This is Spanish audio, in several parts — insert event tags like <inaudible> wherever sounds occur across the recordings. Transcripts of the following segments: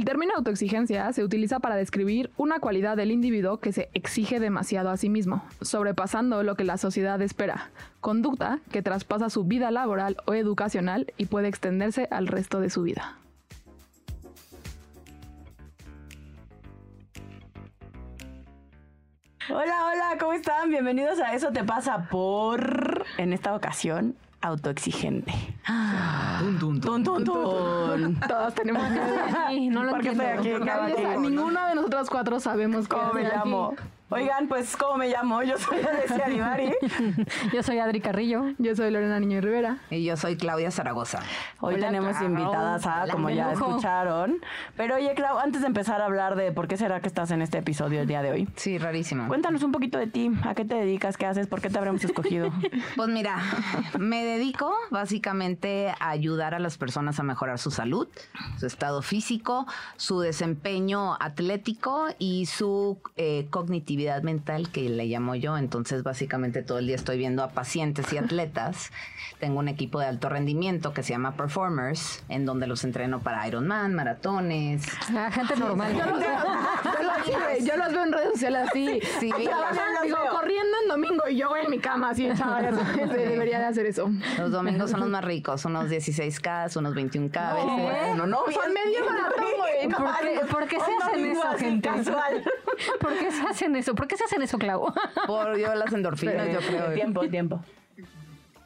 El término autoexigencia se utiliza para describir una cualidad del individuo que se exige demasiado a sí mismo, sobrepasando lo que la sociedad espera, conducta que traspasa su vida laboral o educacional y puede extenderse al resto de su vida. Hola, hola, ¿cómo están? Bienvenidos a Eso te pasa por, en esta ocasión, autoexigente. Tun, tun, Tun, tun, tun. Todos tenemos <laughs> Sí, no lo ¿Por qué entiendo. Ninguno de nosotros cuatro sabemos ¿Cómo me llamo? Oigan, pues, ¿cómo me llamo? Yo soy Alessia Divari. <laughs> Yo soy Adri Carrillo. Yo soy Lorena Niño Rivera. Y yo soy Claudia Zaragoza. Hoy Hola, tenemos Clau. invitadas a, como ya lujo. escucharon. Pero oye, Clau, antes de empezar a hablar de por qué será que estás en este episodio el día de hoy, Sí, rarísimo. cuéntanos un poquito de ti. ¿A qué te dedicas? ¿Qué haces? ¿Por qué te habremos escogido? <laughs> Pues mira, me dedico básicamente a ayudar a las personas a mejorar su salud, su estado físico, su desempeño atlético y su eh, cognitividad mental, que le llamo yo. Entonces, básicamente todo el día estoy viendo a pacientes y <laughs> atletas. Tengo un equipo de alto rendimiento que se llama Performers, en donde los entreno para Ironman, maratones. La gente normal. <laughs> Yo los, veo, yo los- sí, güey, yo los veo en redes sociales así. Sí, <laughs> van, digo, corriendo en domingo y yo voy en mi cama así echada. Debería de hacer eso. Los domingos son los más ricos, unos 16K, unos 21K a veces. Bueno, no, Son medio maratón, <laughs> güey. No, ¿Por qué, por qué se hacen eso, así, gente? casual. <laughs> ¿Por qué se hacen eso? ¿Por qué se hacen eso, Clau? Por yo las <laughs> endorfinas, yo creo. Tiempo, tiempo.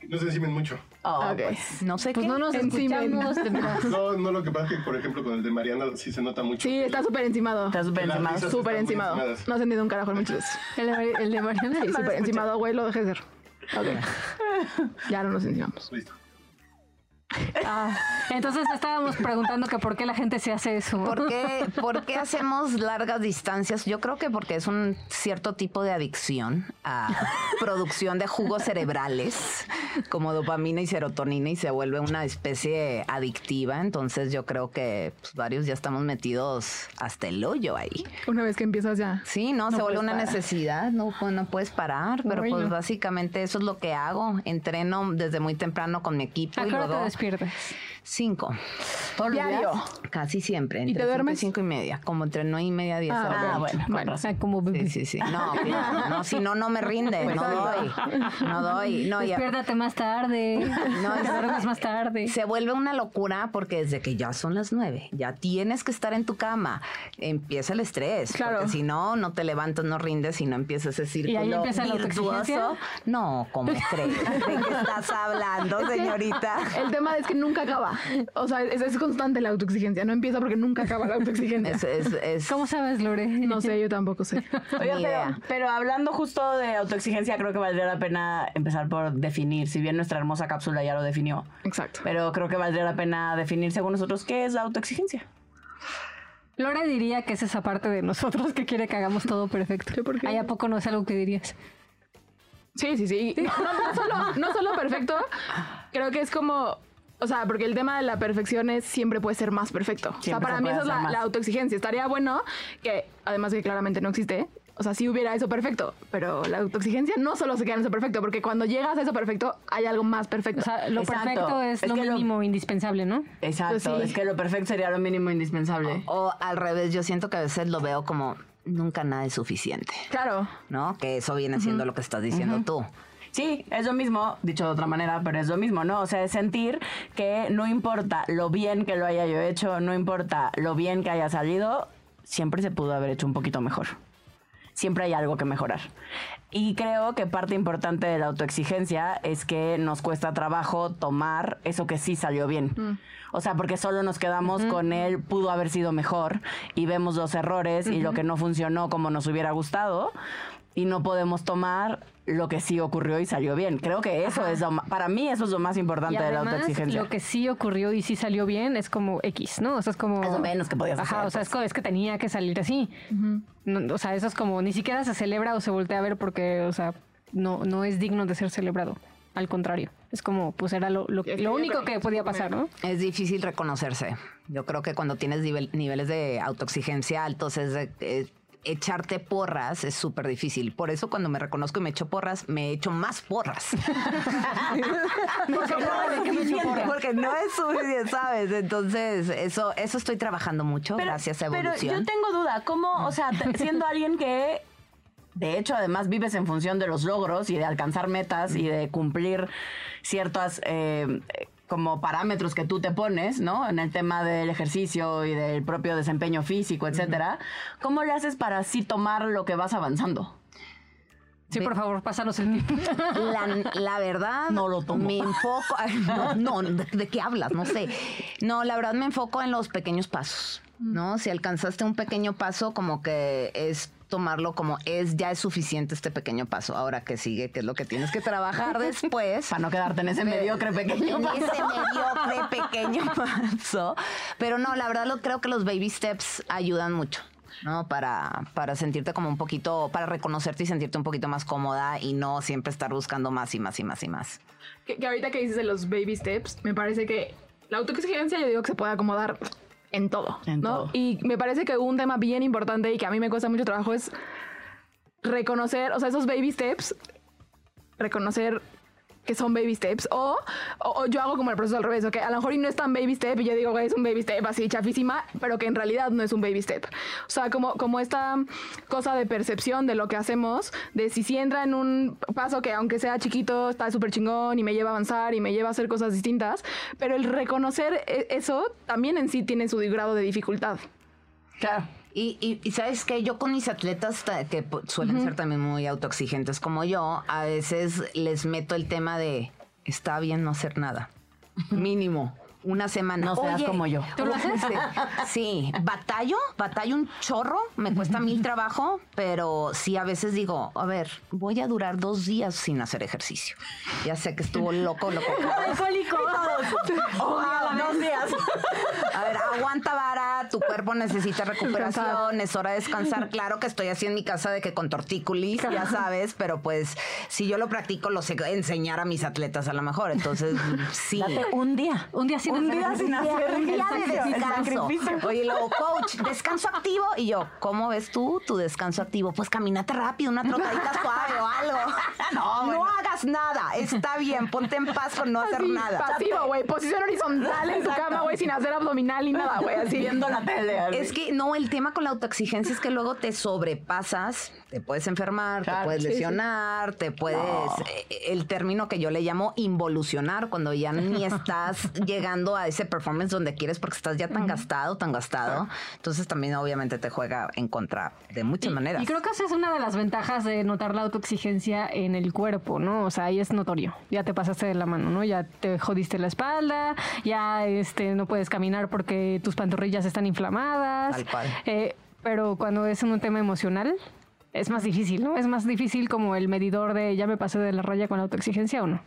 No se encimen mucho. Oh, pues. No sé Pues qué. no nos veras. <laughs> No, no lo que pasa es que, por ejemplo, con el de Mariana sí se nota mucho. Sí, está súper encimado. Está súper Las encima. risas Súper encimado. No has entendido un carajo en muchos. <laughs> El de, el de Mariana. Sí, súper encimado, güey, lo dejé de ser. Ok. <laughs> Ya no nos encimamos. Listo. Ah, entonces estábamos preguntando que por qué la gente se hace eso. ¿Por qué, por qué hacemos largas distancias? Yo creo que porque es un cierto tipo de adicción a producción de jugos cerebrales, como dopamina y serotonina, y se vuelve una especie adictiva. Entonces yo creo que pues, varios ya estamos metidos hasta el hoyo ahí. Una vez que empiezas ya. Sí, no, se vuelve una parar. necesidad, no, pues, no puedes parar, pero pues no. básicamente eso es lo que hago. Entreno desde muy temprano con mi equipo ¿A y qué hora te luego despiertas? cinco. Diario. Casi siempre. ¿Y Entre te cinco duermes? cinco y media, como entre nueve y media, diez. Ah. Ah, bueno, Bueno. razón. Ah, como. Sí, sí, sí. No. No, si no, no me rinde. No doy. No doy. No, ya. Despiértate más tarde. No, te ya. duermes más tarde. Se vuelve una locura porque desde que ya son las nueve, ya tienes que estar en tu cama, empieza el estrés. Claro. Porque si no, no te levantas, no rindes y no empiezas ese círculo ahí empieza virtuoso. No, ¿cómo crees? ¿De qué estás hablando, <laughs> señorita? El tema es que nunca acaba. <laughs> O sea, es, es constante la autoexigencia. No empieza porque nunca acaba la autoexigencia. Es, es, es- ¿Cómo sabes, Lore? No sé, yo tampoco sé. <laughs> Oiga, pero, hablando justo de autoexigencia, creo que valdría la pena empezar por definir, si bien nuestra hermosa cápsula ya lo definió, Exacto. pero creo que valdría la pena definir según nosotros qué es la autoexigencia. Lore diría que es esa parte de nosotros que quiere que hagamos todo perfecto. ¿Yo por qué? ¿Ay, a poco no es algo que dirías? Sí, sí, sí. No, no, no solo, no solo perfecto, creo que es como. O sea, porque el tema de la perfección es siempre puede ser más perfecto. o sea, para se mí eso es la, autoexigencia. Estaría bueno que, además de que claramente no existe, o sea, sí hubiera eso perfecto, pero la autoexigencia no solo se queda en eso perfecto, porque cuando llegas a eso perfecto hay algo más perfecto. O sea, lo Exacto. perfecto es, Es lo mínimo indispensable, ¿no? Exacto, Pues sí. es que lo perfecto sería lo mínimo indispensable. O al revés, yo siento que a veces lo veo como nunca nada es suficiente, claro. ¿no? Que eso viene siendo lo que estás diciendo tú. Sí, es lo mismo, dicho de otra manera, pero es lo mismo, ¿no? O sea, es sentir que no importa lo bien que lo haya yo hecho, no importa lo bien que haya salido, siempre se pudo haber hecho un poquito mejor. Siempre hay algo que mejorar. Y creo que parte importante de la autoexigencia es que nos cuesta trabajo tomar eso que sí salió bien. O sea, porque solo nos quedamos con él, pudo haber sido mejor, y vemos los errores y lo que no funcionó como nos hubiera gustado, y no podemos tomar lo que sí ocurrió y salió bien. Creo que eso es lo para mí eso es lo más importante Y de la autoexigencia. lo que sí ocurrió y sí salió bien es como X, ¿no? O sea, es como... Es lo menos que podías Ajá, hacer, o sea, pues. es, como- es que tenía que salir así. No, o sea, eso es como, ni siquiera se celebra o se voltea a ver porque, o sea, no, no es digno de ser celebrado. al contrario. Es como, pues era lo, lo, lo único que podía pasar, ¿no? Es difícil reconocerse. Yo creo que cuando tienes nivel- niveles de autoexigencia altos, es de- echarte porras es súper difícil. Por eso cuando me reconozco y me echo porras, me echo más porras. <laughs> Porque no es suficiente. Porque no es suficiente, ¿sabes? Entonces, eso, eso estoy trabajando mucho gracias a Pero evolución. yo tengo duda, ¿cómo, o sea, siendo alguien que de hecho además vives en función de los logros y de alcanzar metas y de cumplir ciertas eh, como parámetros que tú te pones, ¿no? En el tema del ejercicio y del propio desempeño físico, etcétera. ¿Cómo le haces para así tomar lo que vas avanzando? Sí, por favor, pásanos el. La, la verdad, No lo tomo. me enfoco. no ¿de, de qué hablas? No sé. No, la verdad me enfoco en los pequeños pasos. ¿No? Si alcanzaste un pequeño paso, como que es tomarlo como es, ya es suficiente este pequeño paso. Ahora que sigue, que es lo que tienes que trabajar después. <laughs> Para no quedarte en ese mediocre pequeño en paso. ese mediocre <laughs> pequeño paso. Pero no, la verdad lo creo que los baby steps ayudan mucho. ¿no? Para, para sentirte como un poquito, para reconocerte y sentirte un poquito más cómoda y no siempre estar buscando más y más y más y más. Que, que ahorita que dices de los baby steps, me parece que la autoexigencia yo digo que se puede acomodar en todo. En ¿no? todo. Y me parece que un tema bien importante y que a mí me cuesta mucho trabajo es reconocer, o sea, esos baby steps, reconocer que son baby steps o, o- o yo hago como el proceso al revés, ok, a lo mejor y no es tan baby step y yo digo, güey, es un baby step así chafísima, pero que en realidad no es un baby step. O sea, como, como esta cosa de percepción de lo que hacemos, de si sí entra en un paso que aunque sea chiquito, está súper chingón y me lleva a avanzar y me lleva a hacer cosas distintas, pero el reconocer e- eso también en sí tiene su grado de dificultad. Claro. Y, y- y sabes que yo con mis atletas ta- que suelen ser también muy autoexigentes como yo, a veces les meto el tema de está bien no hacer nada. Mínimo. Una semana. No seas Oye, como yo. ¿Tú lo haces? Sí, batallo, batallo un chorro, me cuesta mil trabajo, pero sí a veces digo, a ver, voy a durar dos días sin hacer ejercicio. Ya sé que estuvo loco, loco. Alcohólico. dos días. A ver, aguanta vara, tu cuerpo necesita recuperación, es hora de descansar. Claro que estoy así en mi casa de que con tortícolis, ya sabes, pero pues si yo lo practico, lo sé enseñar a mis atletas a lo mejor. Entonces, sí. Date un día. Un día sin Un hacer día sin hacer Un día de descanso. sacrificio. Oye, luego, coach, descanso activo. Y yo, ¿cómo ves tú tu descanso activo? Pues caminate rápido, una trotadita <laughs> suave o algo. <laughs> No, hagas nada. Está bien, ponte en paz con no hacer Así, nada. Pasivo, güey, posición horizontal en tu cama, güey, sin hacer abdominal ni nada, güey, así. Viendo la tele. así. Es que no, el tema con la autoexigencia es que luego te sobrepasas, te puedes enfermar, Claro, te puedes sí, sí. lesionar, te puedes, eh, el término que yo le llamo involucionar, cuando ya ni <laughs> estás llegando a ese performance donde quieres porque estás ya tan gastado, tan gastado. Entonces también obviamente te juega en contra de muchas maneras. Y creo que esa es una de las ventajas de notar la autoexigencia en el cuerpo, ¿no? O sea, ahí es notorio. Ya te pasaste de la mano, ¿no? Ya te jodiste la espalda, ya este no puedes caminar porque tus pantorrillas están inflamadas. Tal cual. Eh, pero cuando es un tema emocional, es más difícil, ¿no? Es más difícil como el medidor de ya me pasé de la raya con la autoexigencia o no.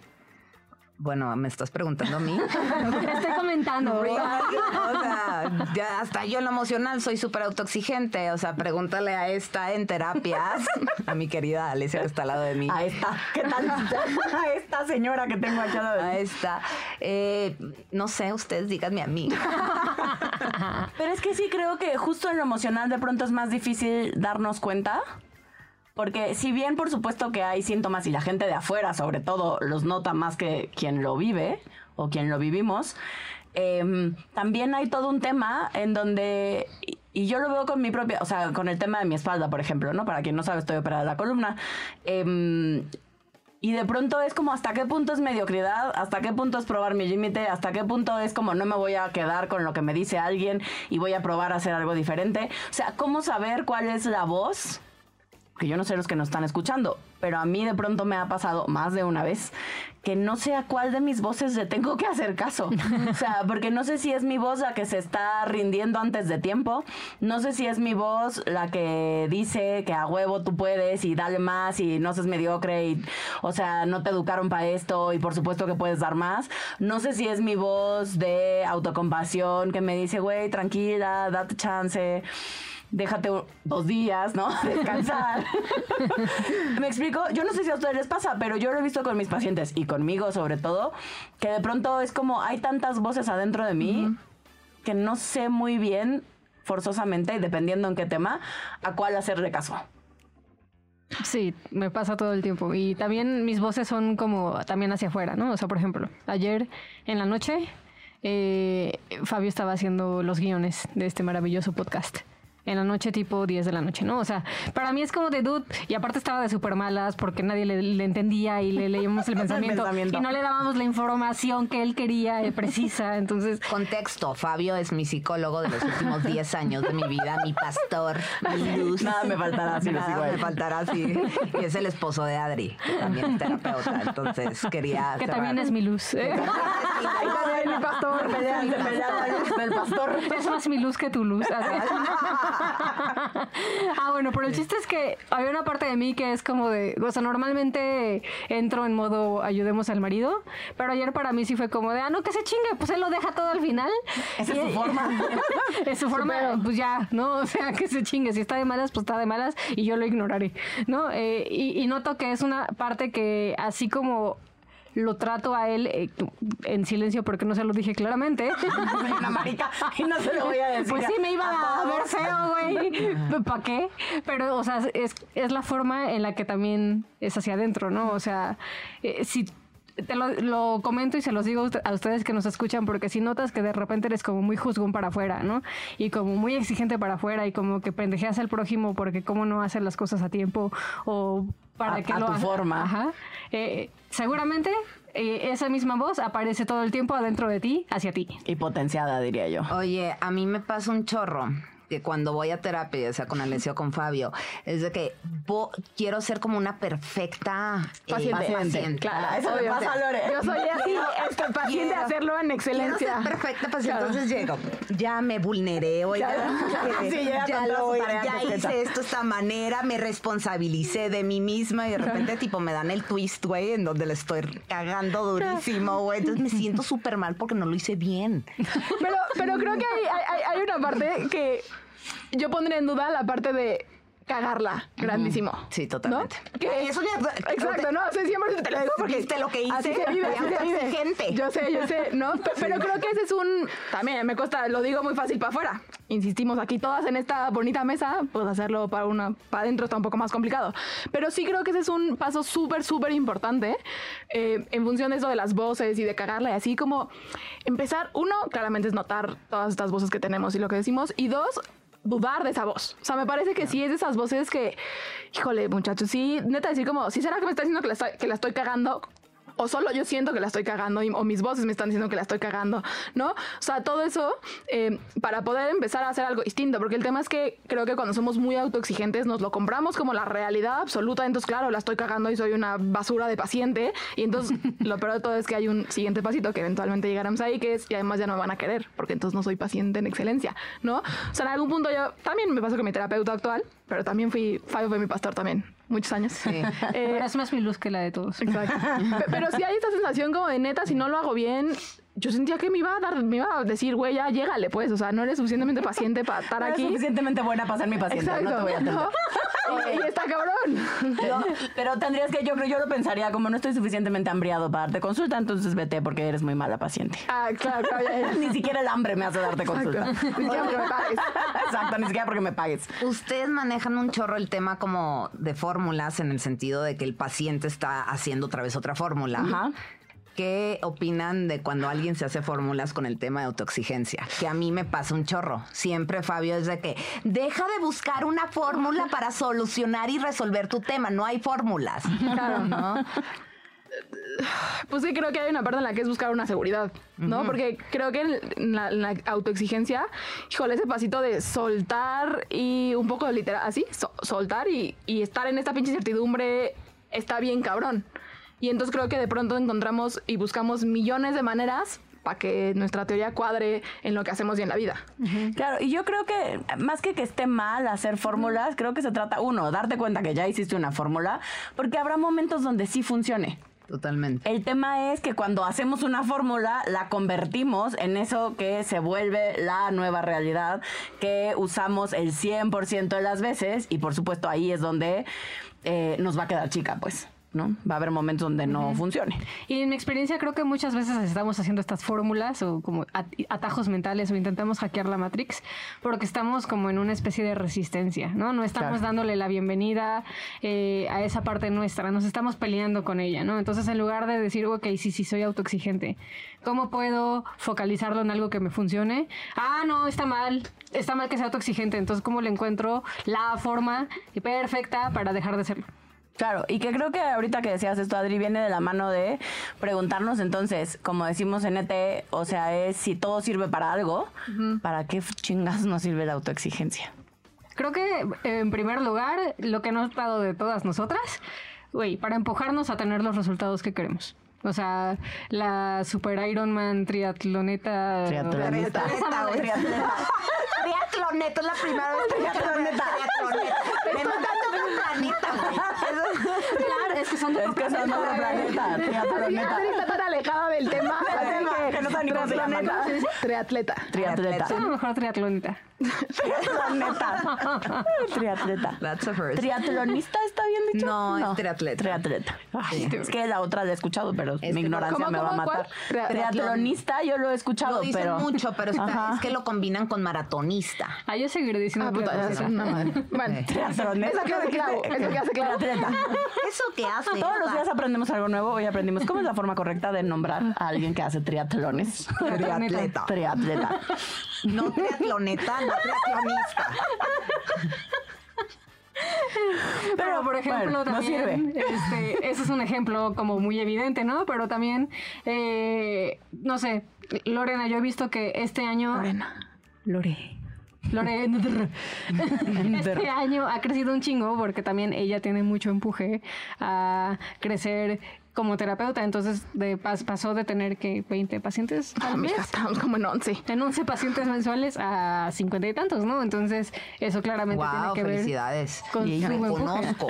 Bueno, me estás preguntando a mí. <laughs> Estoy comentando. <laughs> o sea, ya hasta yo en lo emocional soy súper autoexigente. O sea, pregúntale a esta en terapias, a mi querida Alicia que está al lado de mí. A esta. ¿Qué tal? <laughs> A esta señora que tengo aquí al lado de mí. A esta. Eh, no sé, ustedes díganme a mí. Pero es que sí creo que justo en lo emocional de pronto es más difícil darnos cuenta. Porque si bien por supuesto que hay síntomas y la gente de afuera sobre todo los nota más que quien lo vive o quien lo vivimos, em, también hay todo un tema en donde, y- yo lo veo con mi propia, o sea, con el tema de mi espalda, por ejemplo, ¿no? Para quien no sabe, estoy operada de la columna. Em, y de pronto es como hasta qué punto es mediocridad, hasta qué punto es probar mi límite, hasta qué punto es como no me voy a quedar con lo que me dice alguien y voy a probar a hacer algo diferente. O sea, ¿cómo saber cuál es la voz? Que yo no sé los que nos están escuchando, pero a mí de pronto me ha pasado más de una vez que no sé a cuál de mis voces le tengo que hacer caso. <laughs> O sea, porque no sé si es mi voz la que se está rindiendo antes de tiempo, no sé si es mi voz la que dice que a huevo tú puedes y dale más y no seas mediocre y, o sea, no te educaron para esto y por supuesto que puedes dar más. No sé si es mi voz de autocompasión que me dice, güey, tranquila, date chance. Déjate dos días, ¿no? <laughs> Descansar. <laughs> Me explico, yo no sé si a ustedes les pasa, pero yo lo he visto con mis pacientes y conmigo sobre todo, que de pronto es como hay tantas voces adentro de mí que no sé muy bien, forzosamente, y dependiendo en qué tema, a cuál hacerle caso. Sí, me pasa todo el tiempo. Y también mis voces son como también hacia afuera, ¿no? O sea, por ejemplo, ayer en la noche eh, Fabio estaba haciendo los guiones de este maravilloso podcast. En la noche, tipo 10 de la noche, ¿no? O sea, para mí es como de dude. Y aparte estaba de súper malas porque nadie le, le entendía y le leíamos el <laughs> pensamiento, pensamiento. Y no le dábamos la información que él quería eh, precisa. <laughs> Entonces, Contexto, Fabio es mi psicólogo de los últimos 10 años de mi vida, mi pastor, mi <laughs> luz. Nada me faltará si lo Nada me faltará sí. Y es el esposo de Adri, que también es terapeuta. Entonces quería. que cerrar. también es mi luz. ¿eh? Mi pastor. Pelean- pelean del pastor. Es más mi luz que tu luz. <laughs> ah, bueno, pero el chiste es que había una parte de mí que es como de, o sea, normalmente entro en modo ayudemos al marido, pero ayer para mí sí fue como de, ah, no, que se chingue, pues él lo deja todo al final. Esa es su forma. <laughs> es su forma, pues ya, ¿no? O sea, que se chingue. Si está de malas, pues está de malas y yo lo ignoraré, ¿no? Eh, y, y noto que es una parte que así como lo trato a él eh, en silencio porque no se lo dije claramente. <laughs> Una marica y no se lo voy a decir. Pues sí, me iba a ver feo, güey. ¿Para qué? Pero, o sea, es, es la forma en la que también es hacia adentro, ¿no? O sea, eh, si te lo, lo comento y se los digo a a ustedes que nos escuchan, porque si notas que de repente eres como muy juzgón para afuera, ¿no? Y como muy exigente para afuera y como que pendejeas al prójimo porque cómo no hacer las cosas a tiempo o para A- que a lo tu haga. forma. Ajá. Eh, seguramente eh, esa misma voz aparece todo el tiempo adentro de ti, hacia ti. Y potenciada, diría yo. Oye, a mí me pasa un chorro cuando voy a terapia, ya sea con Alessio o con Fabio, es de que quiero ser como una perfecta eh, Paciente. paciente. Claro, Eso obvio. pasa a Lore. Yo soy así, este, paciente de Quiero- hacerlo en Quiero excelencia. ser perfecta paciente. Claro. Entonces llego, ya me vulneré, oiga, Ya- <laughs> que sí, ya, toda lo- ya hice esto de esta manera, me responsabilicé de mí misma y de repente tipo me dan el twist, güey, en donde le estoy cagando durísimo, güey. Entonces me siento súper mal porque no lo hice bien. Pero, pero creo que hay, hay- hay una parte que yo pondría en duda la parte de cagarla grandísimo. Sí, totalmente. ¿No? Que Eso ya- Exacto, ¿no? O sea, siempre te lo digo porque ¿Viste lo que hice? Así se vive, Fui así se vive. autoexigente. Yo sé, yo sé, ¿no? <laughs> Pe- Pero creo que ese es un también me cuesta, lo digo muy fácil para afuera. Insistimos aquí todas en esta bonita mesa, pues hacerlo para una para adentro está un poco más complicado. Pero sí creo que ese es un paso súper súper importante eh, en función de eso de las voces y de cagarla y así como empezar uno claramente es notar todas estas voces que tenemos y lo que decimos y dos de esa voz. O sea, me parece que sí es de esas voces que, híjole, muchachos, sí, neta decir como, ¿sí será que me está diciendo que la, estoy- que la estoy cagando? O solo yo siento que la estoy cagando, y- o mis voces me están diciendo que la estoy cagando, ¿no? O sea, todo eso eh, para poder empezar a hacer algo distinto, porque el tema es que creo que cuando somos muy autoexigentes nos lo compramos como la realidad absoluta, entonces claro, la estoy cagando y soy una basura de paciente, y entonces lo peor de todo es que hay un siguiente pasito que eventualmente llegaremos ahí, que es, y además ya no me van a querer, porque entonces no soy paciente en excelencia, ¿no? O sea, en algún punto yo también me pasó con mi terapeuta actual, pero también fui, Fabio fue mi pastor también, muchos años. <laughs> Eh, Pero es más mi luz que la de todos. Exacto. <laughs> Pe- Pero sí hay esta sensación como de neta, si no lo hago bien, yo sentía que me iba a dar, me iba a decir, güey, ya llégale, pues. O sea, no eres suficientemente paciente para estar <laughs> No eres aquí. suficientemente buena para ser mi paciente. Exacto. No te voy a atender. ¿no? <laughs> Y, está cabrón. No, pero tendrías que, yo creo, yo lo pensaría, como no estoy suficientemente hambriado para darte consulta, entonces vete porque eres muy mala paciente. Ah, claro, claro, ya, ya. <laughs> Ni siquiera el hambre me hace darte consulta. Exacto. Ni siquiera porque me pagues. Exacto, ni siquiera porque me pagues. Ustedes manejan un chorro el tema como de fórmulas en el sentido de que el paciente está haciendo otra vez otra fórmula. Ajá. ¿Qué opinan de cuando alguien se hace fórmulas con el tema de autoexigencia? Que a mí me pasa un chorro. Siempre, Fabio, es de que deja de buscar una fórmula para solucionar y resolver tu tema. No hay fórmulas. Claro, ¿no? Pues sí, creo que hay una parte en la que es buscar una seguridad, ¿no? Porque creo que en la, en la autoexigencia, híjole, ese pasito de soltar y un poco literal, así, so- soltar y, y estar en esta pinche incertidumbre está bien cabrón. Y entonces creo que de pronto encontramos y buscamos millones de maneras para que nuestra teoría cuadre en lo que hacemos y en la vida. Claro, y yo creo que más que que esté mal hacer fórmulas, creo que se trata, uno, darte cuenta que ya hiciste una fórmula, porque habrá momentos donde sí funcione. Totalmente. El tema es que cuando hacemos una fórmula, la convertimos en eso que se vuelve la nueva realidad, que usamos el 100% de las veces y por supuesto ahí es donde eh, nos va a quedar chica, pues. ¿No? Va a haber momentos donde no funcione. Y en mi experiencia creo que muchas veces estamos haciendo estas fórmulas o como at- atajos mentales o intentamos hackear la Matrix porque estamos como en una especie de resistencia, ¿no? No estamos Claro. dándole la bienvenida eh, a esa parte nuestra, nos estamos peleando con ella, ¿no? Entonces en lugar de decir, ok, sí, sí, soy autoexigente, ¿cómo puedo focalizarlo en algo que me funcione? Ah, no, está mal, está mal que sea autoexigente, entonces ¿cómo le encuentro la forma perfecta para dejar de serlo? Claro, y que creo que ahorita que decías esto, Adri, viene de la mano de preguntarnos entonces, como decimos en ET, o sea, es si todo sirve para algo, ¿para qué chingas nos sirve la autoexigencia? Creo que en primer lugar, lo que nos ha dado de todas nosotras, güey, para empujarnos a tener los resultados que queremos. O sea, la Super Iron Man triatloneta. Triatloneta. Triatleta. <laughs> Triatloneta es la primera vez que Triatloneta. Triatloneta. Me mandaste de un planeta, güey. Claro, es que son de Es que son de otro planeta, triatloneta. Adri está tan alejada del tema. <laughs> así tema, que no sabe ni cómo se llama, ¿no? triatleta. Triatleta. Triatleta. Es la mejor Triatleta. That's a first. ¿Triatlonista está bien dicho? No, es triatleta. Triatleta. Ay, es que la otra la he escuchado, pero mi que- ignorancia ¿cómo, me va a matar. cuál? Triatlonista yo lo he escuchado, Lo dicen pero... mucho, pero está- es que lo combinan con maratonista. Ah, yo seguiré diciendo Ah, puta, es una madre. <laughs> Bueno, Triatloneta. eso que hace. Eso que hace clavo. Triatleta. ¿Eso qué hace? Todos los días aprendemos algo nuevo. Hoy aprendimos cómo es la forma correcta de nombrar a alguien que hace triatlones. Triatleta. Triatleta. No triatloneta, no triatlonista. Pero, por ejemplo, bueno, no también, sirve. este, ese es un ejemplo como muy evidente, ¿no? Pero también, eh, no sé, Lorena, yo he visto que este año... Lorena. Lore. Lore. <laughs> Este año ha crecido un chingo porque también ella tiene mucho empuje a crecer como terapeuta. Entonces de, pas- pasó de tener que 20 pacientes Ah, al mes mija, estamos como en 11. en 11 pacientes mensuales a 50 y tantos, ¿no? Entonces eso claramente tiene Wow, que ver felicidades. con Y su <laughs> me empuje. conozco.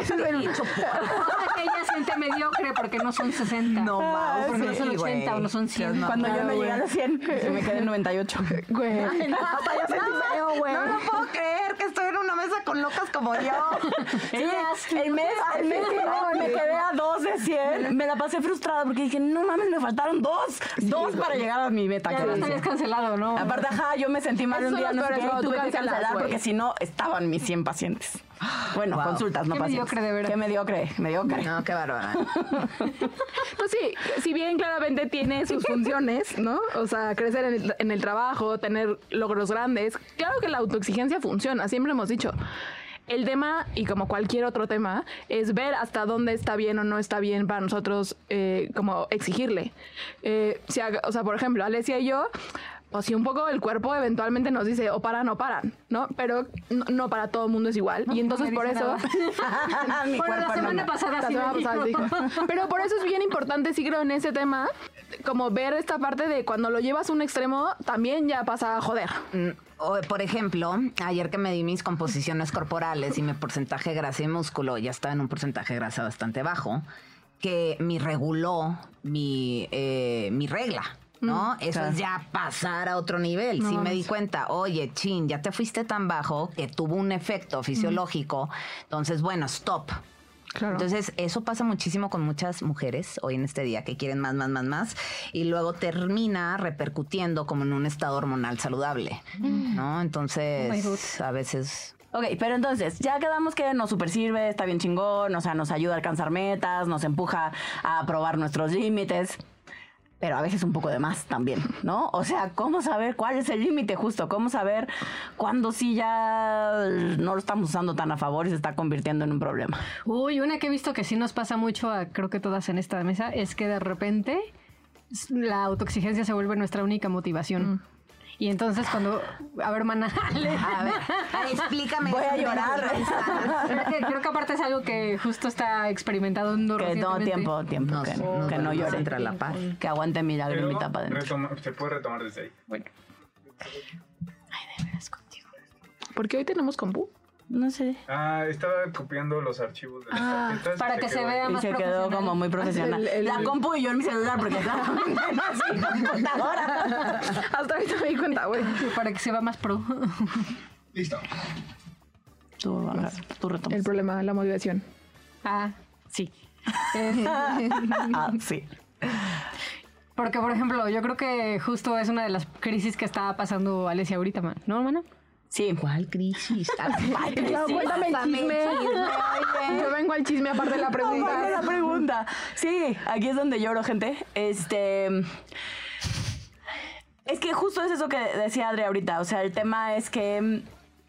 Ese es el- Cosa que ella siente mediocre porque no son 60. No más. porque no son sí, 80 o no son 100. Cuando yo no llegué a los 100, <laughs> me quedé en 98. <laughs> Güey. No, no lo puedo creer que estoy en una mesa con locas como yo. Ellas, El mes, el mes que no, me quedé a dos de 100. Me la pasé frustrada porque dije, no mames, me faltaron dos. dos para llegar a mi meta. ya no estarías 100. cancelado, ¿no? Aparte, ajá, yo me sentí mal un día, no sé qué, tuve que cancelar porque si no, estaban mis 100 pacientes. Bueno, Wow. consultas, no Qué pacientes. mediocre, de veras. Qué mediocre, mediocre. No, qué bárbara. <laughs> Pues sí, si bien claramente tiene sus funciones, ¿no? O sea, crecer en el, en el trabajo, tener logros grandes. Claro que la autoexigencia funciona, siempre hemos dicho. El tema, y como cualquier otro tema, es ver hasta dónde está bien o no está bien para nosotros eh, como exigirle. Eh, si haga- o sea, por ejemplo, Alesia y yo, pues si un poco el cuerpo eventualmente nos dice o paran o paran, ¿no? Pero no, no para todo el mundo es igual. y entonces por eso... <laughs> Bueno, la semana no. pasada La sí semana pasada dijo. Pero por eso es bien importante, sí creo, en ese tema, como ver esta parte de cuando lo llevas a un extremo, también ya pasa a joder. Mm, por ejemplo, ayer que me di mis composiciones corporales y mi porcentaje de grasa y músculo ya estaba en un porcentaje de grasa bastante bajo, que me reguló mi, eh, mi regla. ¿No? Eso es ya pasar a otro nivel. sí me di cuenta, oye, chin, ya te fuiste tan bajo que tuvo un efecto fisiológico. Entonces, bueno, stop. Claro. Entonces, eso pasa muchísimo con muchas mujeres hoy en este día que quieren más, más, más, más. Y luego termina repercutiendo como en un estado hormonal saludable. ¿No? Oh my Entonces, God. a veces. Ok, pero entonces, ya quedamos que nos super sirve, está bien chingón, o sea, nos ayuda a alcanzar metas, nos empuja a probar nuestros límites. Pero a veces un poco de más también, ¿no? O sea, ¿cómo saber cuál es el límite justo? ¿Cómo saber cuándo sí ya no lo estamos usando tan a favor y se está convirtiendo en un problema? Uy, una que he visto que sí nos pasa mucho, a, creo que todas en esta mesa, es que de repente la autoexigencia se vuelve nuestra única motivación. Y entonces cuando, a ver, mana, <laughs> le- A ver, explícame. Voy a llorar. creo, que, creo que aparte es algo que justo está experimentado Que no, recientemente. tiempo, tiempo, Nos- que, nos que no llore. entre la paz. Que aguante mi lagrimita para adentro. se puede retomar desde ahí. Bueno, Porque hoy tenemos compu. No sé. Ah, estaba copiando los archivos de las Ah, tarjetas. para que se vea ahí. Y más se quedó como muy profesional. El- el- La compu y yo en mi celular, porque claramente no es mi computadora. <laughs> Hasta ahorita me di cuenta, güey. Para que se vea más pro. Listo. Tú, agarra, tú retomas. El problema, la motivación. Ah, sí. <laughs> Ah, sí. porque, por ejemplo, yo creo que justo es una de las crisis que está pasando Alesia ahorita, man. ¿no, hermana? Sí. ¿Cuál crisis? Claro, <laughs> cuéntame el Cuéntame chisme. el chisme. <laughs> Yo vengo al chisme aparte de la <laughs> ¿Cuál es pregunta. la pregunta? Sí, aquí es donde lloro, gente. Este. Es que justo es eso que decía Adri ahorita. O sea, el tema es que mm,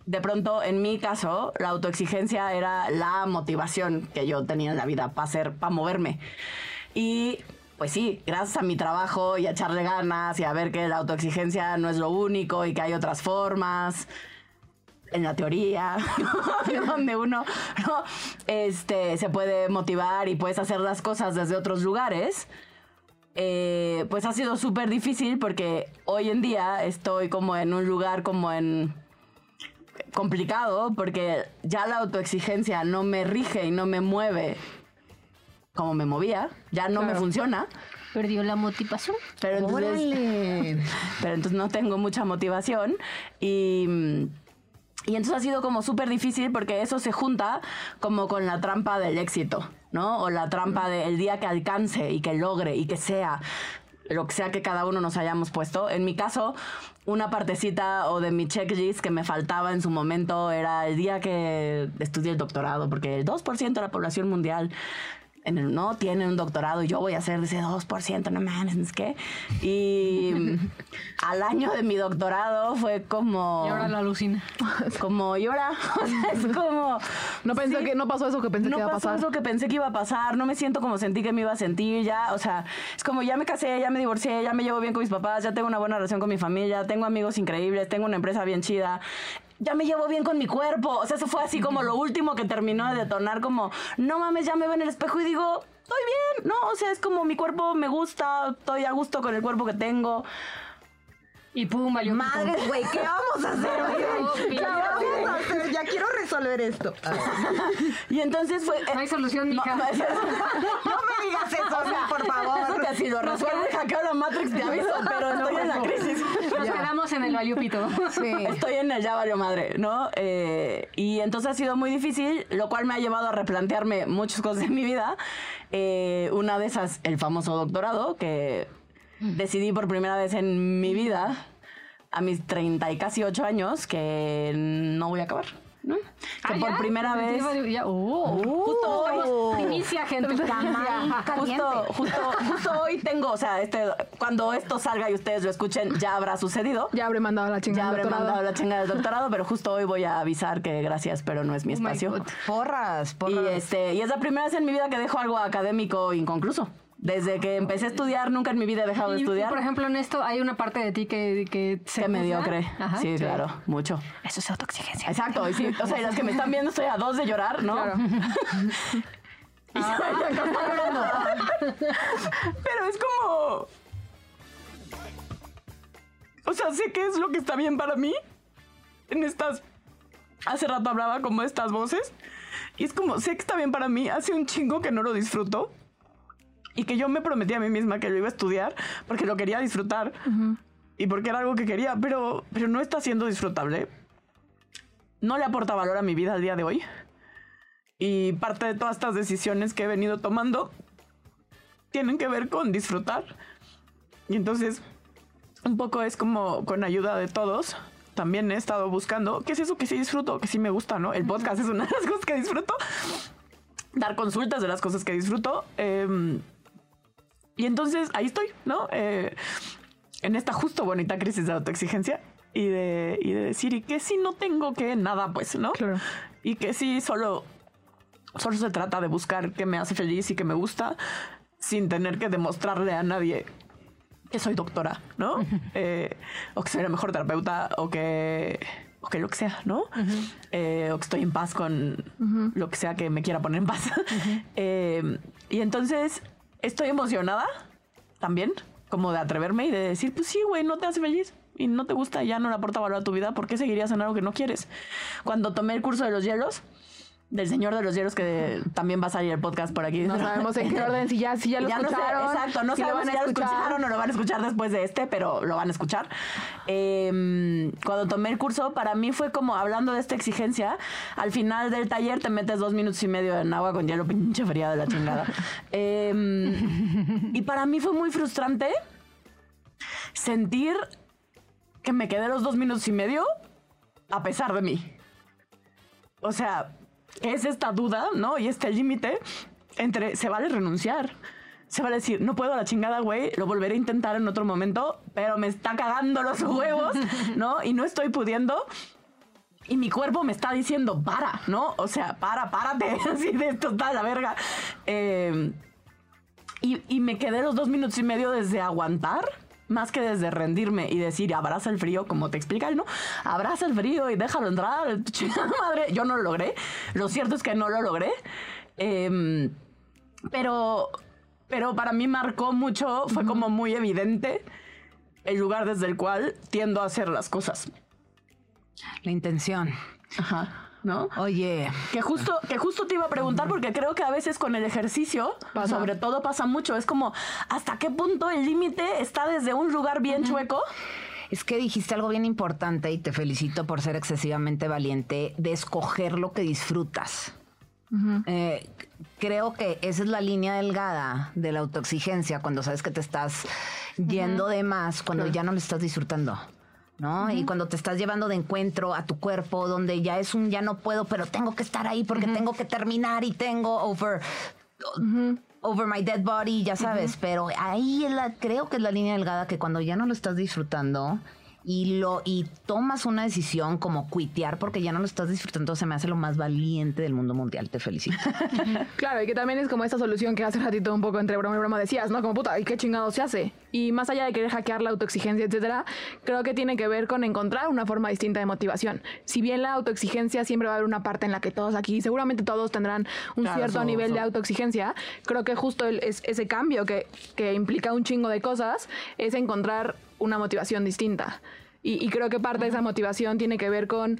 de pronto, en mi caso, la autoexigencia era la motivación que yo tenía en la vida para hacer, para moverme. Y pues sí, gracias a mi trabajo y a echarle ganas y a ver que la autoexigencia no es lo único y que hay otras formas en la teoría, <laughs> donde uno ¿no? este, se puede motivar y puedes hacer las cosas desde otros lugares, eh, pues ha sido súper difícil porque hoy en día estoy como en un lugar como en complicado porque ya la autoexigencia no me rige y no me mueve como me movía, ya no me Claro. funciona, Perdió la motivación. pero entonces <laughs> pero entonces no tengo mucha motivación y, y entonces ha sido como súper difícil porque eso se junta como con la trampa del éxito, ¿no? O la trampa del día que alcance y que logre y que sea lo que sea que cada uno nos hayamos puesto. En mi caso, una partecita o de mi checklist que me faltaba en su momento era el día que estudié el doctorado, porque el 2% de la población mundial en no tiene un doctorado y yo voy a de ese 2%, no mames, ¿es qué? Y <laughs> al año de mi doctorado fue como... Y ahora lo alucina. <laughs> Como llora. <laughs> O sea, es como... No pensé sí, que no pasó eso que pensé no que iba a pasó pasar. eso que pensé que iba a pasar, no me siento como sentí que me iba a sentir ya, o sea, es como ya me casé, ya me divorcié, ya me llevo bien con mis papás, ya tengo una buena relación con mi familia, tengo amigos increíbles, tengo una empresa bien chida. Ya me llevo bien con mi cuerpo. O sea, eso fue así como lo último que terminó de detonar, como, no mames, ya me veo en el espejo y digo, estoy bien, ¿no? O sea, es como mi cuerpo me gusta, estoy a gusto con el cuerpo que tengo. Y pum, valió. pito. Madres, güey, ¿qué vamos a hacer? ¿Qué pito. vamos a hacer? Ya quiero resolver esto. <laughs> Y entonces fue... No hay solución, mija. No, <laughs> no, me digas eso, Sol, por favor. Eso que si lo resuelvo y hackeo la Matrix te aviso, pero estoy en la crisis. Quedamos en el valió pito. <laughs> Sí. Estoy en el ya valió madre, ¿no? Eh, y entonces ha sido muy difícil, lo cual me ha llevado a replantearme muchas cosas en mi vida. Eh, una de esas, el famoso doctorado, que decidí por primera vez en mi vida, a mis 30 y casi 8 años, que no voy a acabar, ¿no? Que Ah, por ¿ya? primera vez... ya. Oh, Justo hoy- Estamos primicia, gente. Camarín <laughs> caliente. Justo, justo, justo hoy tengo, o sea, este, cuando esto salga y ustedes lo escuchen, ya habrá sucedido. Ya habré mandado a la Ya chingada habré del doctorado. mandado la chinga del <laughs> doctorado, pero justo hoy voy a avisar que gracias, pero no es mi Oh my espacio. Porras, porras. y este, y es la primera vez en mi vida que dejo algo académico inconcluso. Desde que empecé a estudiar, nunca en mi vida he dejado de Y, estudiar. por ejemplo, en esto hay una parte de ti que, que se juzga. mediocre. Ajá. Sí, claro, mucho. Eso es autoexigencia. Exacto, y sí, o sea, y las que me están viendo estoy a dos de llorar, ¿no? Claro. <laughs> Y se llorando. Pero es como. O sea, sé qué es lo que está bien para mí. En estas. Hace rato hablaba como estas voces. Y es como, sé que está bien para mí. Hace un chingo que no lo disfruto. Y que yo me prometí a mí misma que lo iba a estudiar porque lo quería disfrutar. Y porque era algo que quería. Pero, pero no está siendo disfrutable. No le aporta valor a mi vida al día de hoy. Y parte de todas estas decisiones que he venido tomando tienen que ver con disfrutar. Y entonces, un poco es como con ayuda de todos. También he estado buscando qué es eso que sí disfruto, que sí me gusta, ¿no? El podcast es una de las cosas que disfruto. Dar consultas de las cosas que disfruto. Eh, y entonces ahí estoy, ¿no? Eh, en esta justo bonita crisis de autoexigencia y de, y de decir, y que si no tengo que nada, pues, ¿no? Claro. Y que sí solo solo se trata de buscar qué me hace feliz y que me gusta sin tener que demostrarle a nadie que soy doctora, ¿no? Eh, o que soy la mejor terapeuta o que, o que lo que sea, ¿no? Eh, o que estoy en paz con lo que sea que me quiera poner en paz. <laughs> Eh, y entonces estoy emocionada también, como de atreverme y de decir, pues sí, güey, no te hace feliz. y no te gusta ya no le aporta valor a tu vida, ¿por qué seguirías en algo que no quieres? Cuando tomé el curso de los hielos, del Señor de los Hielos, que también va a salir el podcast por aquí. No <laughs> sabemos en qué orden, si ya, si ya lo Ya no sé, escucharon. exacto, no si lo sabemos van si ya lo escuchar. escucharon o lo van a escuchar después de este, pero lo van a escuchar. Eh, cuando tomé el curso, para mí fue como hablando de esta exigencia. Al final del taller te metes dos minutos y medio en agua con hielo, <laughs> pinche fría de la chingada. Eh, y para mí fue muy frustrante sentir que me quedé los dos minutos y medio a pesar de mí. O sea, es esta duda, ¿no? Y este límite entre se vale renunciar. Se vale decir, no puedo a la chingada, güey, lo volveré a intentar en otro momento, pero me está cagando los huevos, <laughs> ¿no? Y no estoy pudiendo. Y mi cuerpo me está diciendo, para, ¿no? O sea, para, párate, <laughs> así de está la verga. Eh, y, y me quedé los dos minutos y medio desde aguantar, más que desde rendirme y decir, abraza el frío, como te explica él, ¿no? Abraza el frío y déjalo entrar, <laughs> chingada madre. Yo no lo logré. Lo cierto es que no lo logré. Em, pero, pero para mí marcó mucho, fue como muy evidente el lugar desde el cual tiendo a hacer las cosas. La intención. Ajá. ¿No? Oye, Que justo, que justo te iba a preguntar porque creo que a veces con el ejercicio, Pasa. sobre todo pasa mucho, es como hasta qué punto el límite está desde un lugar bien chueco. es que dijiste algo bien importante y te felicito por ser excesivamente valiente de escoger lo que disfrutas. Eh, creo que esa es la línea delgada de la autoexigencia cuando sabes que te estás yendo de más, cuando ya no lo estás disfrutando. ¿No? Y cuando te estás llevando de encuentro a tu cuerpo, donde ya es un ya no puedo, pero tengo que estar ahí porque tengo que terminar y tengo over, over my dead body, ya sabes. Pero ahí es la, creo que es la línea delgada que cuando ya no lo estás disfrutando y lo y tomas una decisión como cuitear porque ya no lo estás disfrutando, se me hace lo más valiente del mundo mundial. Te felicito. <laughs> Claro, y que también es como esta solución que hace ratito un poco entre broma y broma decías, ¿no? Como puta, ¿y qué chingado se hace? Y más allá de querer hackear la autoexigencia, etcétera, creo que tiene que ver con encontrar una forma distinta de motivación. Si bien la autoexigencia siempre va a haber una parte en la que todos aquí, seguramente todos tendrán un Claro, cierto nivel de autoexigencia, creo que justo el- es, ese cambio que, que implica un chingo de cosas es encontrar una motivación distinta. Y, y creo que parte de esa motivación tiene que ver con,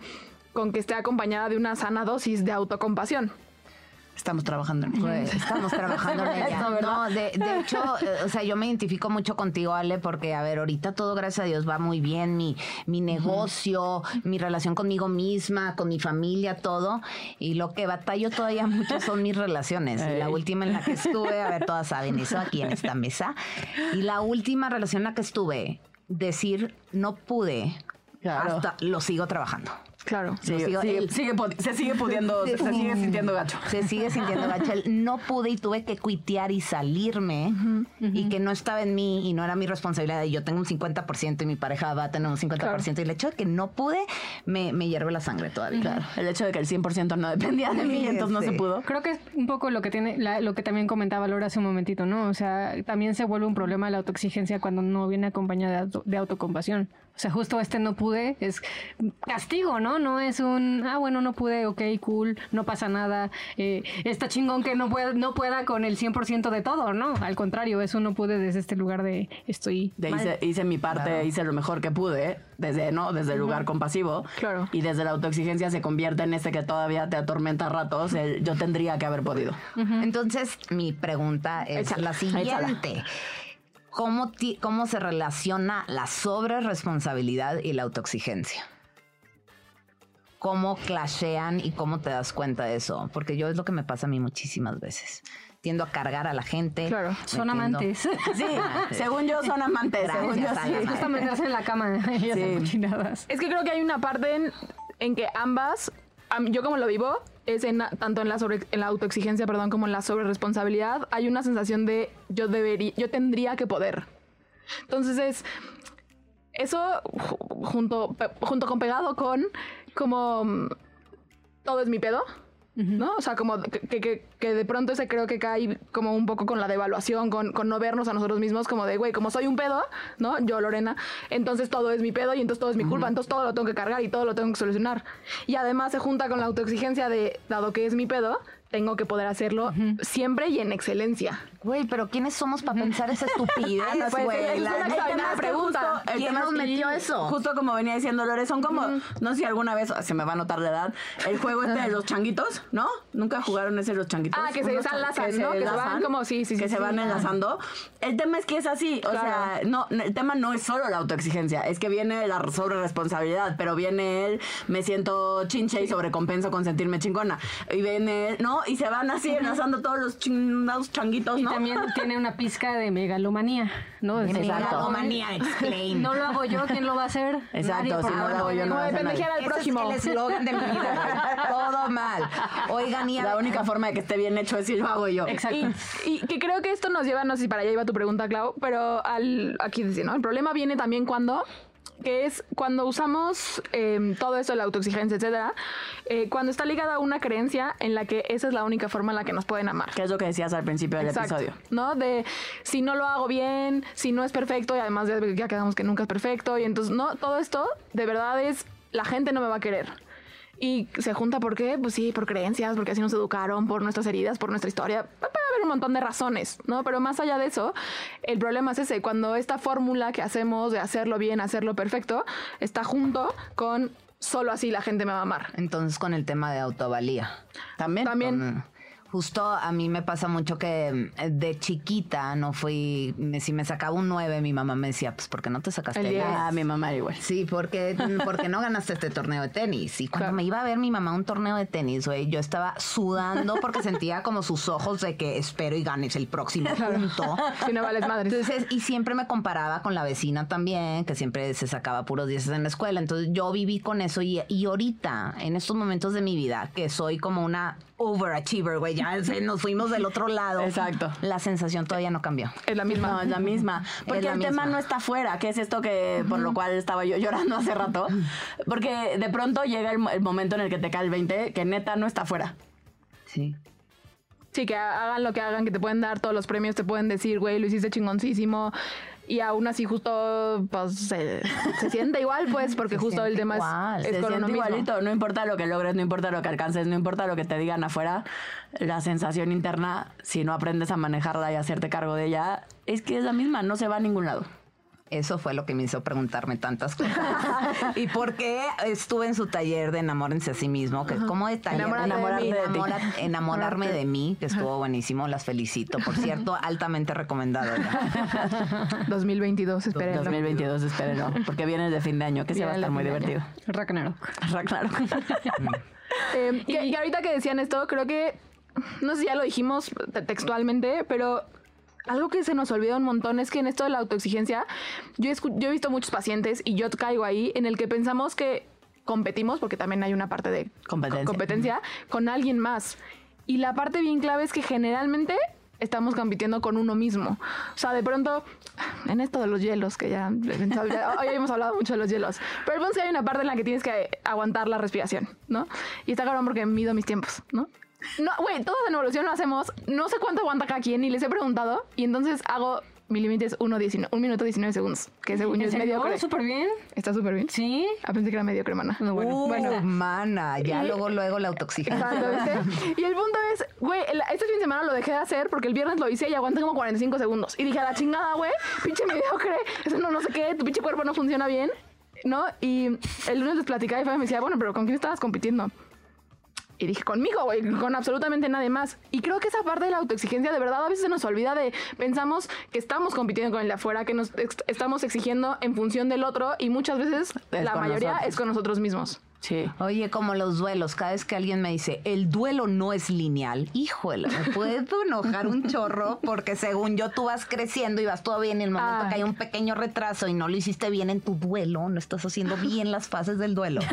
con que esté acompañada de una sana dosis de autocompasión. Estamos trabajando en. Pues, estamos trabajando en <laughs> ella. No, de, de hecho, eh, o sea, yo me identifico mucho contigo, Ale, porque, a ver, ahorita todo, gracias a Dios, va muy bien. Mi, mi negocio, mi relación conmigo misma, con mi familia, todo. Y lo que batallo todavía mucho son mis relaciones. La última en la que estuve, a ver, todas saben eso aquí en esta mesa. Y la última relación en la que estuve, decir no pude, Claro. hasta lo sigo trabajando. Claro. Sí, Lo sigo- sigue- se sigue pudiendo, se, se sigue sintiendo gacho. Se sigue sintiendo gacho. No pude y tuve que cuitear y salirme y que no estaba en mí y no era mi responsabilidad. Y yo tengo un 50% y mi pareja va a tener un 50%. Y el hecho de que no pude me, me hierve la sangre todavía. Claro, el hecho de que el 100% no dependía de mí, Sí, entonces no se pudo. Creo que es un poco lo que tiene, la- lo que también comentaba Laura hace un momentito, ¿no? O sea, también se vuelve un problema la autoexigencia cuando no viene acompañada de, auto- de autocompasión. O sea, justo este no pude es castigo, ¿no? No es un, ah, bueno, no pude, ok, cool, no pasa nada, eh, está chingón que no pueda, no pueda con el 100% de todo, ¿no? Al contrario, eso no pude desde este lugar de estoy De mal. hice, hice mi parte, hice lo mejor que pude, desde, ¿no? Desde el lugar compasivo. Claro. Y desde la autoexigencia se convierte en ese que todavía te atormenta a ratos, el yo tendría que haber podido. Entonces, mi pregunta es Échala, la siguiente. ¿Cómo, ti- ¿Cómo se relaciona la sobreresponsabilidad y la autoexigencia? ¿Cómo clashean y cómo te das cuenta de eso? Porque yo es lo que me pasa a mí muchísimas veces. Tiendo a cargar a la gente. Claro. Son tiendo- amantes. <laughs> Sí, según yo son amantes, según yo sí. Ana. Gusta meterse en la cama <laughs> Sí. Es que creo que hay una parte en, en que ambas, am- yo como lo vivo, es en, tanto en la, sobre, la autoexigencia, perdón, como en la sobreresponsabilidad, hay una sensación de yo debería, yo tendría que poder. Entonces es eso ju- junto, junto con pegado con como mm, todo es mi pedo. ¿No? O sea, como que, que- que- de pronto ese creo que cae como un poco con la devaluación, con, con no vernos a nosotros mismos, como de, güey, como soy un pedo, ¿no? Yo, Lorena, entonces todo es mi pedo y entonces todo es mi culpa, entonces todo lo tengo que cargar y todo lo tengo que solucionar. Y además se junta con la autoexigencia de, dado que es mi pedo, tengo que poder hacerlo siempre y en excelencia. Güey, pero ¿quiénes somos para pensar esa <laughs> estupidez, Pues, güey? es La es que pregunta. justo- el ¿Quién tema nos es- metió eso? Justo como venía diciendo Lore, son como, no sé si alguna vez se me va a notar la edad, el juego este de los changuitos, ¿no? Nunca jugaron ese de los changuitos. Ah, que se Unos desenlazan, ¿no? Que se van como- sí, sí, Que sí, se sí. van enlazando. El tema es que es así, o Claro. sea, no, el tema no es solo la autoexigencia, es que viene la sobre responsabilidad, pero viene el me siento chinche y sobrecompenso con sentirme chingona. Y viene, el, ¿no? Y se van así enlazando todos los chingados changuitos, Y ¿no? también tiene una pizca de megalomanía, ¿no? Megalomanía, explain. <laughs> No lo hago yo, ¿quién lo va a hacer? <laughs> Exacto, Nadie, si no lo hago yo, no Como va a de hacer nadie. pendejear al Ese prójimo. es el eslogan de mi vida. <laughs> Todo mal. Oigan, y a- La única forma de que esté bien hecho es si lo hago yo. Exacto. Y, y que creo que esto nos lleva, no sé si para allá iba tu pregunta, Clau, pero al, aquí dice, ¿no? El problema viene también cuando que es cuando usamos eh, todo eso, la autoexigencia, etcétera, eh, cuando está ligada a una creencia en la que esa es la única forma en la que nos pueden amar. Que es lo que decías al principio del Exacto, episodio. ¿no? De si no lo hago bien, si no es perfecto, y además ya, ya quedamos que nunca es perfecto, y entonces, no, todo esto de verdad es, la gente no me va a querer. Y se junta, ¿por qué? Pues sí, por creencias, porque así nos educaron, por nuestras heridas, por nuestra historia. Un montón de razones, ¿no? Pero más allá de eso, el problema es ese, cuando esta fórmula que hacemos de hacerlo bien, hacerlo perfecto, está junto con solo así la gente me va a amar. entonces con el tema de autovalía. También. También. Con- Justo a mí me pasa mucho que eh, de chiquita no fui, me- si me sacaba un 9, mi mamá me decía, pues ¿por qué no te sacaste El el 10. 10? Ah, mi mamá igual. Sí, porque, porque no ganaste este torneo de tenis. Y cuando Claro. me iba a ver mi mamá un torneo de tenis, güey, yo estaba sudando porque sentía como sus ojos de que espero y ganes el próximo punto. <laughs> Si no vales madre. Entonces, y siempre me comparaba con la vecina también, que siempre se sacaba puros dieces en la escuela. Entonces, yo viví con eso y, y ahorita, en estos momentos de mi vida, que soy como una overachiever, güey, ya se- nos fuimos del otro lado. Exacto. La sensación todavía no cambió. es la misma. No, es la misma. Porque la el tema no está afuera, que es esto que por lo cual estaba yo llorando hace rato. Porque de pronto llega el, el momento en el que te cae el 20, que neta no está afuera. Sí. Sí, que hagan lo que hagan, que te pueden dar todos los premios, te pueden decir, güey, lo hiciste chingoncísimo. Y aún así justo, pues, se, se siente igual, pues, porque <laughs> Se justo el tema es- igual. es, Se con uno siente mismo. igualito, no importa lo que logres, no importa lo que alcances, no importa lo que te digan afuera, la sensación interna, si no aprendes a manejarla y hacerte cargo de ella, es que es la misma, no se va a ningún lado. Eso fue lo que me hizo preguntarme tantas cosas. <laughs> ¿Y por qué estuve en su taller de enamórense a sí mismo? Que como de taller Enamórate de mí. Enamora- enamorarme de mí, que estuvo buenísimo, las felicito. Por cierto, <laughs> altamente recomendado. ya. <laughs> 2022, espérenlo. 2022, espérenlo, porque viene el de fin de año, que se va a estar de muy de divertido. Ragnarok. Claro. Eh, que, y ahorita que decían esto, creo que, no sé si ya lo dijimos te- textualmente, pero algo que se nos olvida un montón es que en esto de la autoexigencia, yo he, escu- yo he visto muchos pacientes y yo caigo ahí en el que pensamos que competimos, porque también hay una parte de Competencia. co- competencia con alguien más. Y la parte bien clave es que generalmente estamos compitiendo con uno mismo. O sea, de pronto, en esto de los hielos, que ya, ya- <laughs> hoy hemos hablado mucho de los hielos, pero es que hay una parte en la que tienes que aguantar la respiración, ¿no? Y está cabrón porque mido mis tiempos, ¿no? No, güey, todos en evolución lo hacemos, no sé cuánto aguanta cada quien, ni les he preguntado, y entonces hago, mi límite es 1, 19 un minuto 19 segundos, que según yo ¿En es serio? mediocre. Oh, súper bien. Está súper bien. Sí. Ah, pensé que era mediocre, mana. No, bueno. Uh, mana, ya Y- luego, luego la ¿viste? Y el punto es, güey, este fin de semana lo dejé de hacer porque el viernes lo hice y aguanté como 45 segundos. Y dije, a la chingada, güey, pinche mediocre, eso no, no sé qué, tu pinche cuerpo no funciona bien, ¿no? Y el lunes les platicaba y me decía, bueno, pero ¿con quién estabas compitiendo? Y dije, conmigo, güey, con absolutamente nadie más. Y creo que esa parte de la autoexigencia, de verdad, a veces se nos olvida de, pensamos que estamos compitiendo con el de afuera, que nos ex- estamos exigiendo en función del otro y muchas veces Es la mayoría nosotros. es con nosotros mismos. Sí. Oye, como los duelos, cada vez que alguien me dice, el duelo no es lineal, híjole, me puedo enojar un chorro porque según yo tú vas creciendo y vas todo bien y en el momento Ay. que hay un pequeño retraso y no lo hiciste bien en tu duelo, no estás haciendo bien las fases del duelo. <laughs>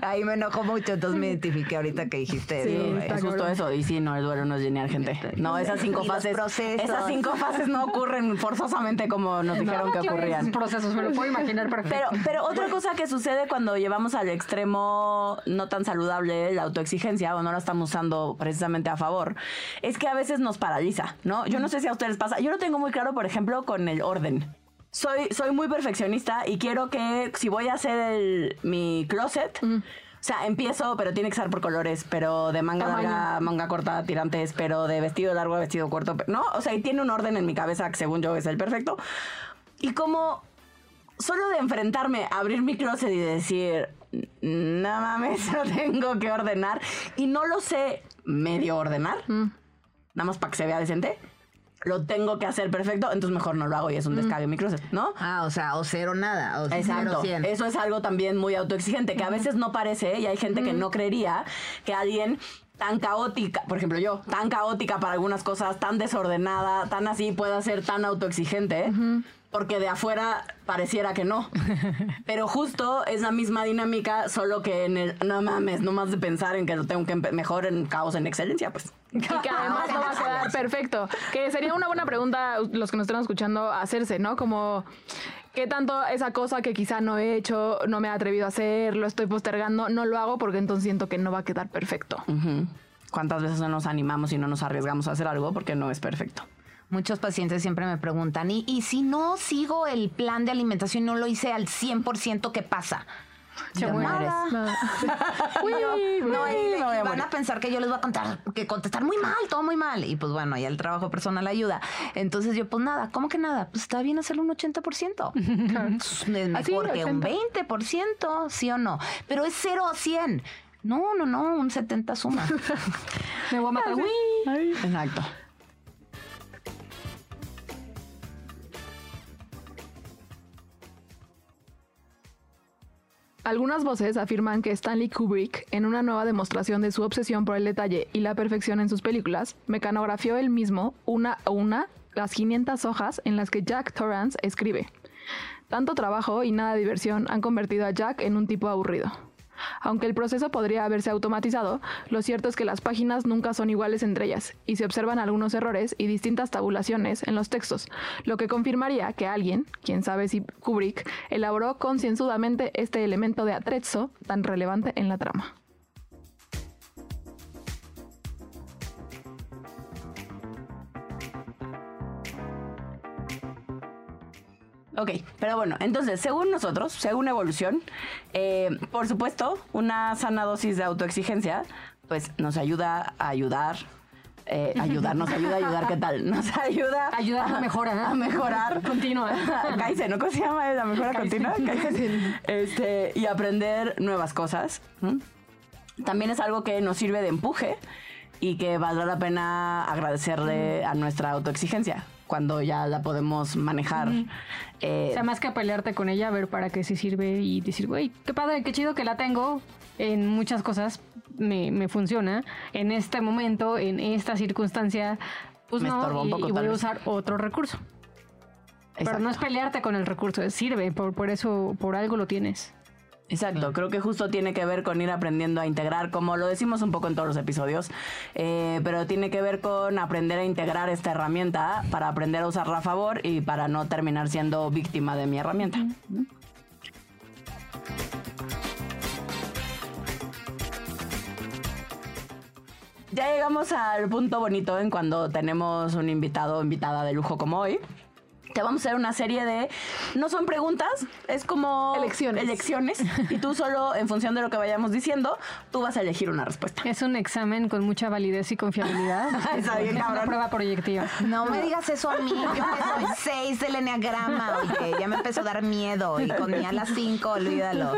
Ahí me enojo mucho, entonces me identifiqué ahorita que dijiste Sí, Es justo cabrón. eso. Y sí, no, el duelo no es lineal, gente. No, esas cinco fases. Esas cinco fases no ocurren forzosamente como nos dijeron que ocurrían. esos procesos, me lo puedo imaginar perfecto. Pero, pero otra cosa que sucede cuando llevamos al extremo no tan saludable la autoexigencia o no la estamos usando precisamente a favor, es que a veces nos paraliza, ¿no? Yo no sé si a ustedes pasa. Yo lo tengo muy claro, por ejemplo, con el orden. Soy, soy muy perfeccionista y quiero que si voy a hacer el- mi closet, O sea, empiezo, pero tiene que ser por colores, pero de manga Tamaño. larga, manga corta, tirantes, pero de vestido largo a vestido corto, ¿no? O sea, y tiene un orden en mi cabeza que según yo es el perfecto. Y como solo de enfrentarme a abrir mi closet y decir, no mames, <laughs> lo tengo que ordenar, y no lo sé medio ordenar, nada más para que se vea decente, lo tengo que hacer perfecto, entonces mejor no lo hago y es un descague en mi closet, ¿no? Ah, o sea, o cero nada, o cero Exacto. cien. Eso es algo también muy autoexigente, que a veces no parece, y hay gente que no creería que alguien tan caótica, por ejemplo yo, tan caótica para algunas cosas, tan desordenada, tan así, pueda ser tan autoexigente. Porque de afuera pareciera que no. <laughs> Pero justo es la misma dinámica, solo que en el. No mames, no más de pensar en que lo tengo que mejor en caos en excelencia, pues. Y que <laughs> además no va a quedar perfecto. Que sería una buena pregunta los que nos están escuchando hacerse, ¿no? Como, ¿qué tanto esa cosa que quizá no he hecho, no me he atrevido a hacer, lo estoy postergando, no lo hago porque entonces siento que no va a quedar perfecto? ¿Cuántas veces no nos animamos y no nos arriesgamos a hacer algo porque no es perfecto? Muchos pacientes siempre me preguntan, ¿y, y si no sigo el plan de alimentación y no lo hice al 100%, qué pasa? <laughs> Se <laughs> Yo, nada. Uy, No, y, me voy a y van a pensar que yo les voy a contar, que contestar muy mal, todo muy mal. Y pues bueno, ya el trabajo personal ayuda. Entonces yo, pues nada, ¿cómo que nada? Pues está bien hacerlo un 80%. <laughs> Es mejor Así, que un 80. 20%, ¿sí o no? Pero es 0 a 100. No, no, no, un 70 suma. Me voy a matar. Uy. Exacto. Algunas voces afirman que Stanley Kubrick, en una nueva demostración de su obsesión por el detalle y la perfección en sus películas, mecanografió él mismo una a una las 500 hojas en las que Jack Torrance escribe. Tanto trabajo y nada diversión han convertido a Jack en un tipo aburrido. Aunque el proceso podría haberse automatizado, lo cierto es que las páginas nunca son iguales entre ellas y se observan algunos errores y distintas tabulaciones en los textos, lo que confirmaría que alguien, quién sabe si Kubrick, elaboró concienzudamente este elemento de atrezzo tan relevante en la trama. Ok, pero bueno, entonces, según nosotros, según evolución, eh, por supuesto, una sana dosis de autoexigencia, pues nos ayuda a ayudar. eh, ayudar, nos ayuda a ayudar, ¿qué tal? Nos ayuda Ayuda a la mejora, ¿no? A mejorar. Continua. <laughs> Kaizen, ¿no? ¿Cómo se llama la mejora continua? Este, y aprender nuevas cosas. También es algo que nos sirve de empuje y que valdrá la pena agradecerle a nuestra autoexigencia cuando ya la podemos manejar. Eh, O sea, más que pelearte con ella, a ver para qué sí sirve y decir, güey, qué padre, qué chido que la tengo. En muchas cosas me, me funciona. En este momento, en esta circunstancia, pues Me no, un y, poco, y tal voy a usar otro recurso. Pero no es pelearte con el recurso, sirve, por, por eso, por algo lo tienes. Exacto, creo que justo tiene que ver con ir aprendiendo a integrar, como lo decimos un poco en todos los episodios, eh, pero tiene que ver con aprender a integrar esta herramienta para aprender a usarla a favor y para no terminar siendo víctima de mi herramienta. Ya llegamos al punto bonito en cuando tenemos un invitado o invitada de lujo como hoy. Te vamos a hacer una serie de. No son preguntas, es como. Elecciones. Elecciones. Y tú solo, en función de lo que vayamos diciendo, tú vas a elegir una respuesta. Es un examen con mucha validez y confiabilidad. <laughs> Está bien, es una prueba proyectiva. No me digas eso a mí. Yo que soy 6 del enneagrama, oye, ya me empezó a dar miedo. Y con mi a las 5, olvídalo.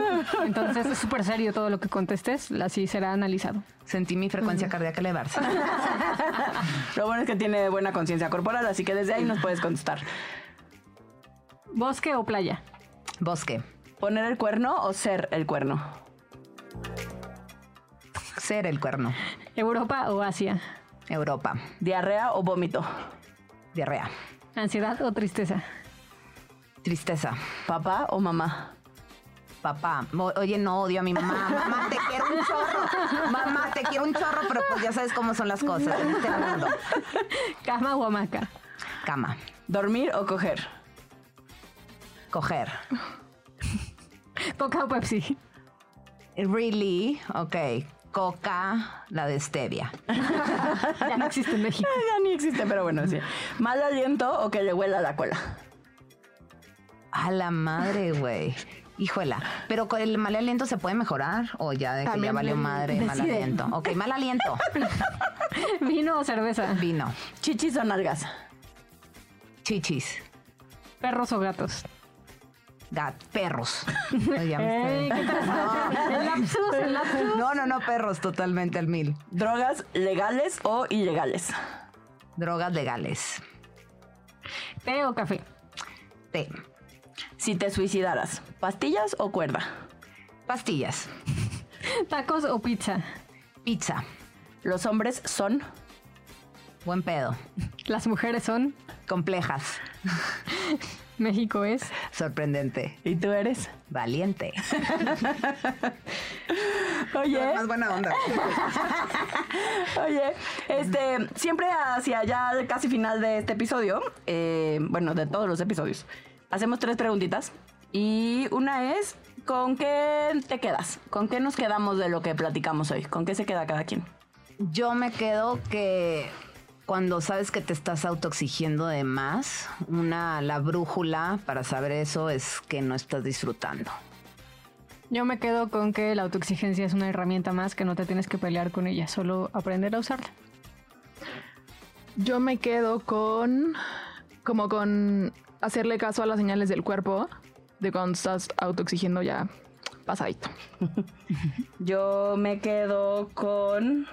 Entonces es súper serio todo lo que contestes, así será analizado. Sentí mi frecuencia cardíaca elevarse. <laughs> Lo bueno es que tiene buena conciencia corporal, así que desde ahí nos puedes contestar. ¿Bosque o playa? Bosque. ¿Poner el cuerno o ser el cuerno? Ser el cuerno. ¿Europa o Asia? Europa. ¿Diarrea o vómito? Diarrea. ¿Ansiedad o tristeza? Tristeza. ¿Papá o mamá? Papá, oye, no odio a mi mamá. <laughs> Mamá, te quiero un chorro. Mamá, te quiero un chorro, pero pues ya sabes cómo son las cosas en este mundo. <laughs> ¿Cama o hamaca? Cama. ¿Dormir o coger? Coger. <laughs> ¿Coca o Pepsi? Really? Ok. Coca, la de stevia. <laughs> Ya no existe en México. <laughs> Ya ni existe, pero bueno, sí. ¿Mal aliento o que le huela la cola? A la madre, güey. Híjola, pero con el mal aliento se puede mejorar o ya de que ya valió madre mal aliento. Ok, mal aliento. Vino o cerveza. Vino. Chichis o nalgas. Chichis. Perros o gatos. Gat, perros. <laughs> No, no, no, perros, totalmente al mil. Drogas legales o ilegales. Drogas legales. Té o café. Té. Si te suicidaras, ¿pastillas o cuerda? Pastillas. <laughs> Tacos o pizza. Pizza. Los hombres son Buen pedo. Las mujeres son. Complejas. <laughs> <laughs> México es. Sorprendente. ¿Y tú eres? Valiente. <laughs> Oye, Más buena onda. <laughs> oye, este, siempre hacia ya casi final de este episodio, eh, bueno, de todos los episodios, hacemos tres preguntitas. Y una es, ¿con qué te quedas? ¿Con qué nos quedamos de lo que platicamos hoy? ¿Con qué se queda cada quien? Yo me quedo que cuando sabes que te estás autoexigiendo de más, una la brújula para saber eso es que no estás disfrutando. Yo me quedo con que la autoexigencia es una herramienta más que no te tienes que pelear con ella, solo aprender a usarla. Yo me quedo con. como con hacerle caso a las señales del cuerpo de cuando estás autoexigiendo ya pasadito. <laughs> Yo me quedo con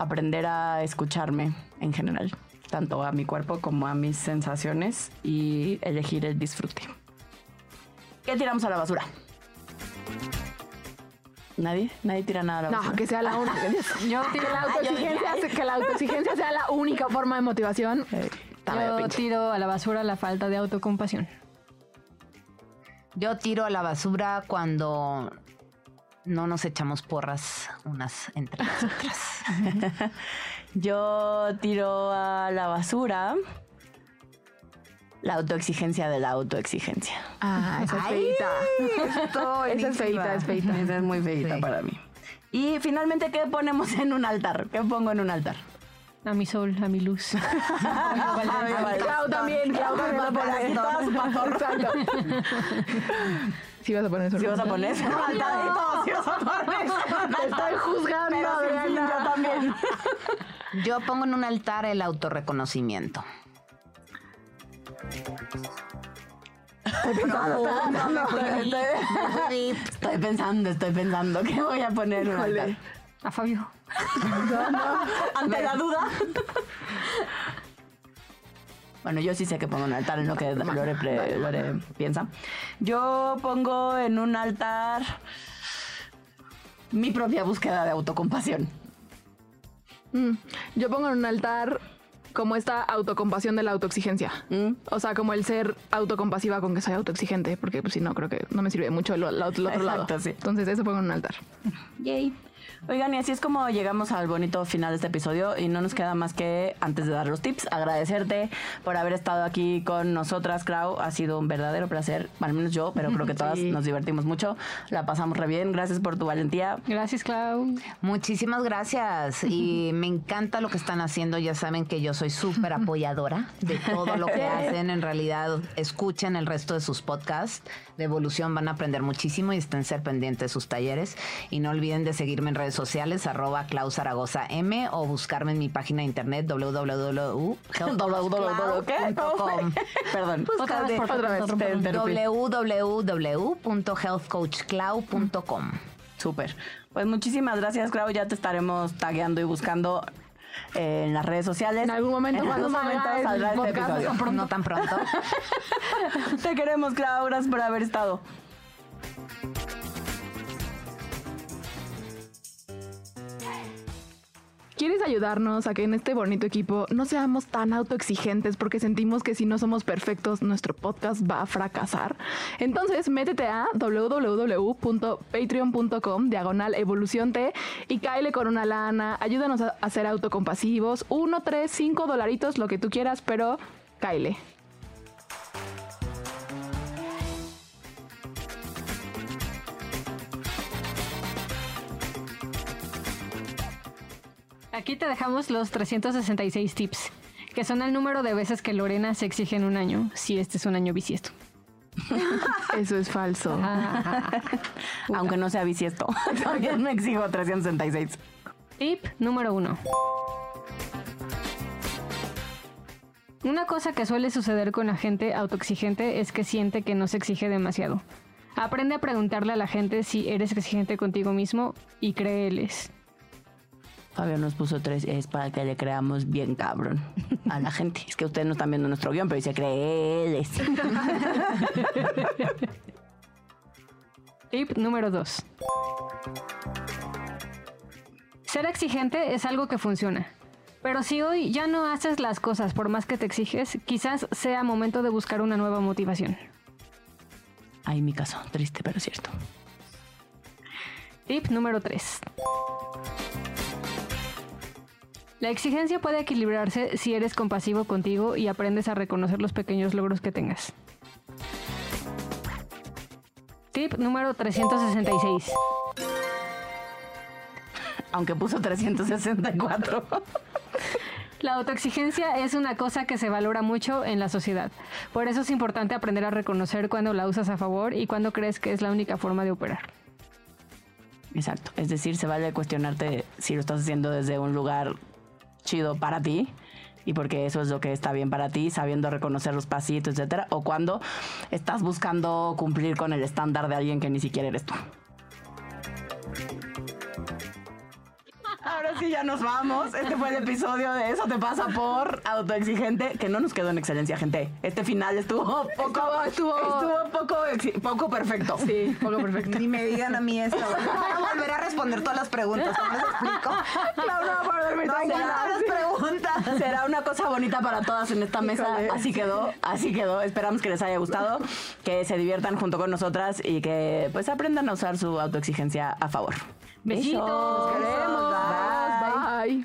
aprender a escucharme en general, tanto a mi cuerpo como a mis sensaciones y elegir el disfrute. ¿Qué tiramos a la basura? ¿Nadie? ¿Nadie tira nada a la basura? No, que sea la única. <laughs> Yo que la autoexigencia, que la autoexigencia sea la única forma de motivación. Yo tiro a la basura la falta de autocompasión. Yo tiro a la basura cuando no nos echamos porras unas entre las otras. <laughs> Yo tiro a la basura la autoexigencia de la autoexigencia. Ah, esa es Ay, feita. estoy <laughs> Esa es feita, es feita. Esa es muy feita Sí. para mí. Y finalmente, ¿qué ponemos en un altar? ¿Qué pongo en un altar? A mi sol, a mi luz. <laughs> Clau también, Clau también Sí vas a poner eso. Si vas a poner y todo, si vas a poner eso <laughs> Te <laughs> estoy juzgando, Pero yo también. Yo pongo en un altar el autorreconocimiento. Estoy, estoy pensando, estoy pensando. ¿Qué voy a poner en un altar? A Fabio. <laughs> Ante la duda. Bueno, yo sí sé que pongo en un altar en lo que Lore, pre- Lore piensa. Yo pongo en un altar mi propia búsqueda de autocompasión. Mm, Yo pongo en un altar como esta autocompasión de la autoexigencia. ¿Mm? O sea, como el ser autocompasiva con que soy autoexigente, porque pues, si no, creo que no me sirve mucho el, el otro lado. Exacto, sí. Entonces, eso pongo en un altar. Yay. Oigan, y así es como llegamos al bonito final de este episodio y no nos queda más que, antes de dar los tips, agradecerte por haber estado aquí con nosotras, Clau. Ha sido un verdadero placer, al menos yo, pero creo que <laughs> todas Sí. nos divertimos mucho. La pasamos re bien. Gracias por tu valentía. Gracias, Clau. Muchísimas gracias y <laughs> me encanta lo que están haciendo. Ya saben que yo soy súper <laughs> apoyadora de todo lo que hacen. En realidad, escuchen el resto de sus podcasts de evolución, van a aprender muchísimo y estén ser pendientes de sus talleres. Y no olviden de seguirme en redes sociales, arroba Clau Zaragoza M o buscarme en mi página de internet www.healthcoachclau.com. <laughs> Perdón. Otra vez, por otra vez. www.healthcoachclau.com. Súper. Pues muchísimas gracias, Clau. Ya te estaremos tagueando y buscando eh, en las redes sociales. En algún momento, En algún momento saldrá este episodio. No tan pronto. <laughs> Te queremos, Clau. Gracias por haber estado. ¿Quieres ayudarnos a que en este bonito equipo no seamos tan autoexigentes porque sentimos que si no somos perfectos nuestro podcast va a fracasar? Entonces métete a www.patreon.com diagonal evolución T y cáele con una lana, ayúdanos a, ser autocompasivos, uno, tres, cinco dolaritos, lo que tú quieras, pero cáele. Aquí te dejamos los 366 tips, que son el número de veces que Lorena se exige en un año, si este es un año bisiesto. <laughs> Eso es falso. <laughs> Aunque no sea bisiesto. <laughs> También me exijo 366. Tip número uno. Una cosa que suele suceder con la gente autoexigente es que siente que no se exige demasiado. Aprende a preguntarle a la gente si eres exigente contigo mismo y créeles. Fabio nos puso tres es para que le creamos bien cabrón a la gente. Es que ustedes no están viendo nuestro guion, pero dice créeles. Tip número 2. Ser exigente es algo que funciona. Pero si hoy ya no haces las cosas por más que te exiges, quizás sea momento de buscar una nueva motivación. Ay, mi caso, triste pero cierto. Tip número 3. La exigencia puede equilibrarse si eres compasivo contigo y aprendes a reconocer los pequeños logros que tengas. Tip número 366. Aunque puso 364. La autoexigencia es una cosa que se valora mucho en la sociedad. Por eso es importante aprender a reconocer cuando la usas a favor y cuando crees que es la única forma de operar. Exacto. Es decir, se vale cuestionarte si lo estás haciendo desde un lugar chido para ti y porque eso es lo que está bien para ti, sabiendo reconocer los pasitos, etcétera, o cuando estás buscando cumplir con el estándar de alguien que ni siquiera eres tú. Sí ya nos vamos. Este fue el episodio de Eso te pasa por autoexigente, que no nos quedó en excelencia, gente. Este final estuvo poco, estuvo, estuvo poco, poco perfecto. Sí, poco perfecto. Ni me digan a mí esto. <laughs> Voy a volver a responder todas las preguntas. ¿Cómo les explico? No, para dormir No todas las preguntas. Será una cosa bonita para todas en esta mesa. Así quedó, así quedó. Esperamos que les haya gustado, que se diviertan junto con nosotras y que pues aprendan a usar su autoexigencia a favor. Besitos. Nos queremos. Bye.